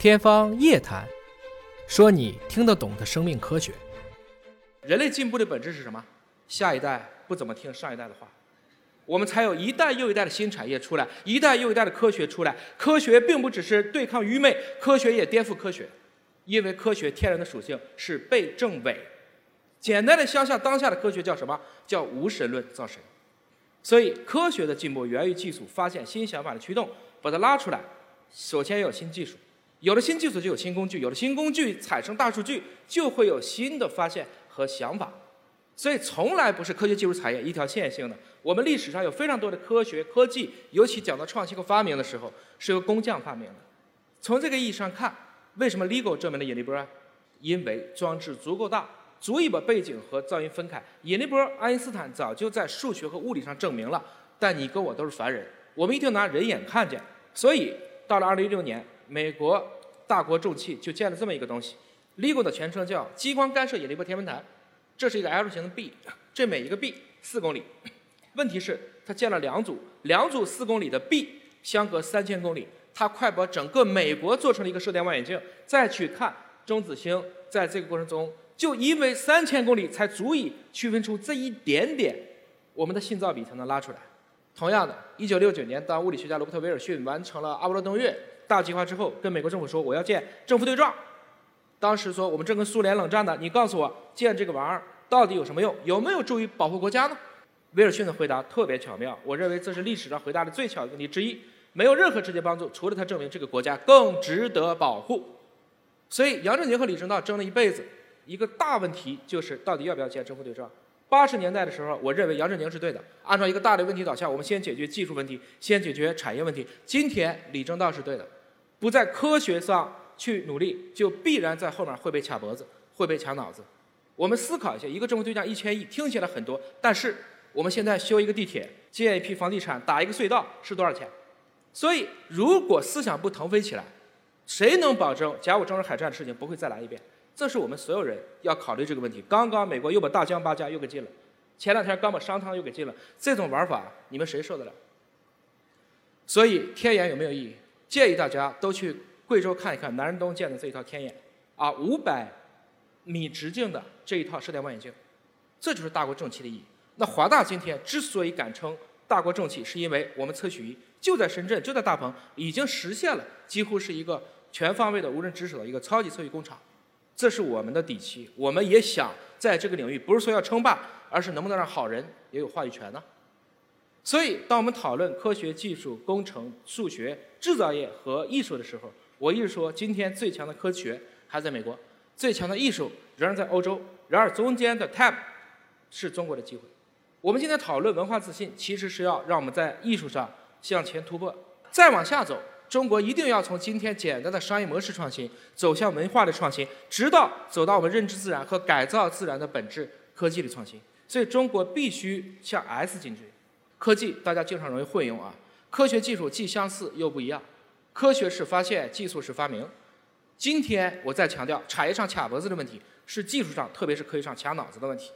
天方夜谭，说你听得懂的生命科学。人类进步的本质是什么？下一代不怎么听上一代的话，我们才有一代又一代的新产业出来，一代又一代的科学出来。科学并不只是对抗愚昧，科学也颠覆科学，因为科学天然的属性是被证伪。简单的想想当下的科学叫什么？叫无神论造神。所以科学的进步源于技术发现新想法的驱动，把它拉出来，首先要有新技术。有了新技术，就有新工具；有了新工具，产生大数据，就会有新的发现和想法。所以，从来不是科学技术产业一条线性的。我们历史上有非常多的科学科技，尤其讲到创新和发明的时候，是由工匠发明的。从这个意义上看，为什么 LIGO 证明了引力波？因为装置足够大，足以把背景和噪音分开。引力波，爱因斯坦早就在数学和物理上证明了。但你跟我都是凡人，我们一定拿人眼看见。所以，到了2016年。美国大国重器就建了这么一个东西，LIGO 的全称叫激光干涉引力波天文台，这是一个 L 型的臂，这每一个臂四公里。问题是它建了两组，两组四公里的臂相隔三千公里，它快把整个美国做成了一个射电望远镜，再去看中子星，在这个过程中，就因为三千公里才足以区分出这一点点，我们的信噪比才能拉出来。同样的，一九六九年，当物理学家罗伯特·威尔逊完成了阿波罗登月。大计划之后，跟美国政府说我要建政府对撞。当时说我们正跟苏联冷战呢，你告诉我建这个玩意儿到底有什么用？有没有助于保护国家呢？威尔逊的回答特别巧妙，我认为这是历史上回答的最巧的问题之一，没有任何直接帮助，除了他证明这个国家更值得保护。所以杨振宁和李政道争了一辈子，一个大问题就是到底要不要建政府对撞。八十年代的时候，我认为杨振宁是对的。按照一个大的问题导向，我们先解决技术问题，先解决产业问题。今天李政道是对的，不在科学上去努力，就必然在后面会被卡脖子，会被卡脑子。我们思考一下，一个政府对象一千亿，听起来很多，但是我们现在修一个地铁，建一批房地产，打一个隧道是多少钱？所以，如果思想不腾飞起来，谁能保证甲午中日海战的事情不会再来一遍？这是我们所有人要考虑这个问题。刚刚美国又把大江八家又给禁了，前两天刚把商汤又给禁了。这种玩法，你们谁受得了？所以天眼有没有意义？建议大家都去贵州看一看南仁东建的这一套天眼，啊，五百米直径的这一套射电望远镜，这就是大国重器的意义。那华大今天之所以敢称大国重器，是因为我们测序仪就在深圳，就在大鹏，已经实现了几乎是一个全方位的无人值守的一个超级测序工厂。这是我们的底气，我们也想在这个领域，不是说要称霸，而是能不能让好人也有话语权呢？所以，当我们讨论科学技术、工程、数学、制造业和艺术的时候，我一直说，今天最强的科学还在美国，最强的艺术仍然在欧洲。然而，中间的 tab 是中国的机会。我们今天讨论文化自信，其实是要让我们在艺术上向前突破，再往下走。中国一定要从今天简单的商业模式创新走向文化的创新，直到走到我们认知自然和改造自然的本质科技的创新。所以，中国必须向 S 进军。科技大家经常容易混用啊，科学技术既相似又不一样。科学是发现，技术是发明。今天我再强调，产业上卡脖子的问题是技术上，特别是科学上卡脑子的问题。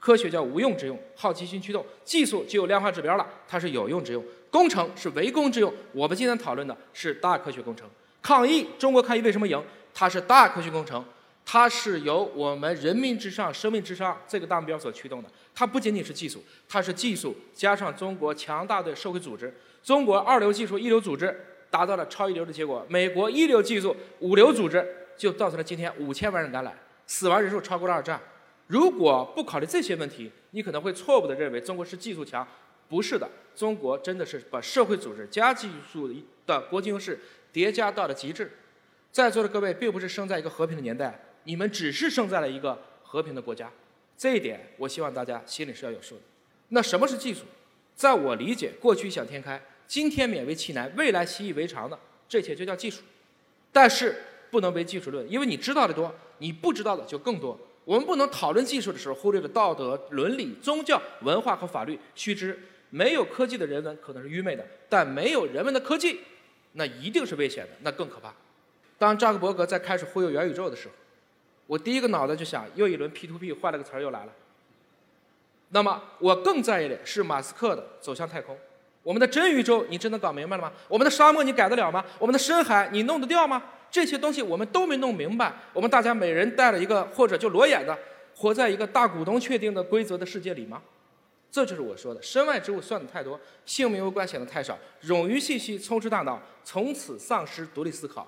科学叫无用之用，好奇心驱动；技术就有量化指标了，它是有用之用。工程是为工之用。我们今天讨论的是大科学工程。抗疫，中国抗疫为什么赢？它是大科学工程，它是由我们人民至上、生命至上这个大目标所驱动的。它不仅仅是技术，它是技术加上中国强大的社会组织。中国二流技术、一流组织达到了超一流的结果。美国一流技术、五流组织就造成了今天五千万人感染，死亡人数超过了二战。如果不考虑这些问题，你可能会错误地认为中国是技术强，不是的，中国真的是把社会组织加技术的国际优势叠加到了极致。在座的各位并不是生在一个和平的年代，你们只是生在了一个和平的国家，这一点我希望大家心里是要有数的。那什么是技术？在我理解，过去异想天开，今天勉为其难，未来习以为常的，这些就叫技术。但是不能唯技术论，因为你知道的多，你不知道的就更多。我们不能讨论技术的时候忽略了道德、伦理、宗教、文化和法律。须知，没有科技的人文可能是愚昧的，但没有人文的科技，那一定是危险的，那更可怕。当扎克伯格在开始忽悠元宇宙的时候，我第一个脑袋就想，又一轮 P to P 坏了个词儿又来了。那么，我更在意的是马斯克的走向太空。我们的真宇宙，你真的搞明白了吗？我们的沙漠，你改得了吗？我们的深海，你弄得掉吗？这些东西我们都没弄明白，我们大家每人带了一个或者就裸眼的活在一个大股东确定的规则的世界里吗？这就是我说的，身外之物算的太多，性命攸关显得太少，冗余信息充斥大脑，从此丧失独立思考。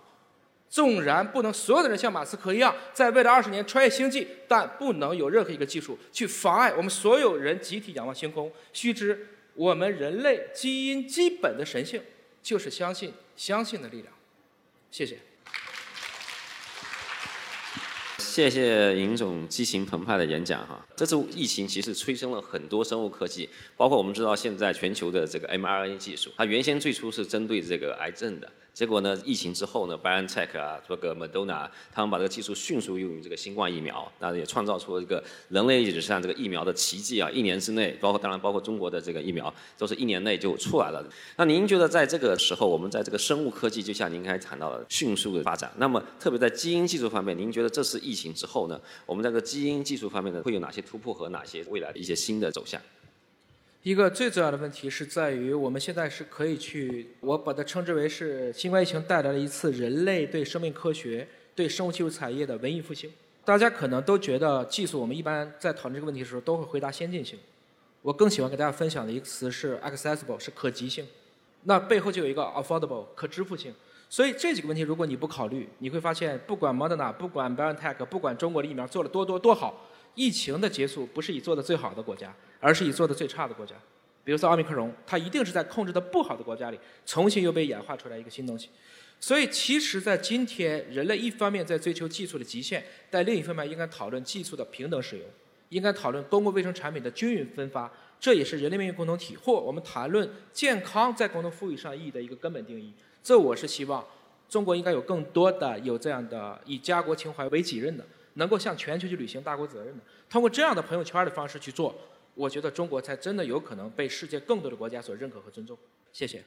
纵然不能所有的人像马斯克一样在未来二十年穿越星际，但不能有任何一个技术去妨碍我们所有人集体仰望星空。须知，我们人类基因基本的神性就是相信相信的力量。谢谢。谢谢尹总激情澎湃的演讲哈。这次疫情其实催生了很多生物科技，包括我们知道现在全球的这个 mRNA 技术，它原先最初是针对这个癌症的。结果呢？疫情之后呢，BioNTech 啊，这个 Moderna，他们把这个技术迅速用于这个新冠疫苗，那也创造出了一个人类历史上这个疫苗的奇迹啊！一年之内，包括当然包括中国的这个疫苗，都是一年内就出来了。那您觉得在这个时候，我们在这个生物科技，就像您刚才谈到的，迅速的发展，那么特别在基因技术方面，您觉得这次疫情之后呢，我们在这个基因技术方面呢，会有哪些突破和哪些未来的一些新的走向？一个最重要的问题是在于，我们现在是可以去，我把它称之为是新冠疫情带来了一次人类对生命科学、对生物技术产业的文艺复兴。大家可能都觉得技术，我们一般在讨论这个问题的时候都会回答先进性。我更喜欢给大家分享的一个词是 accessible，是可及性。那背后就有一个 affordable，可支付性。所以这几个问题，如果你不考虑，你会发现，不管 Moderna，不管 BioNTech，不管中国的疫苗做了多多多好。疫情的结束不是以做的最好的国家，而是以做的最差的国家。比如说奥密克戎，它一定是在控制的不好的国家里，重新又被演化出来一个新东西。所以，其实，在今天，人类一方面在追求技术的极限，但另一方面应该讨论技术的平等使用，应该讨论公共卫生产品的均匀分发。这也是人类命运共同体或我们谈论健康在共同富裕上意义的一个根本定义。这我是希望中国应该有更多的有这样的以家国情怀为己任的。能够向全球去履行大国责任的，通过这样的朋友圈的方式去做，我觉得中国才真的有可能被世界更多的国家所认可和尊重。谢谢。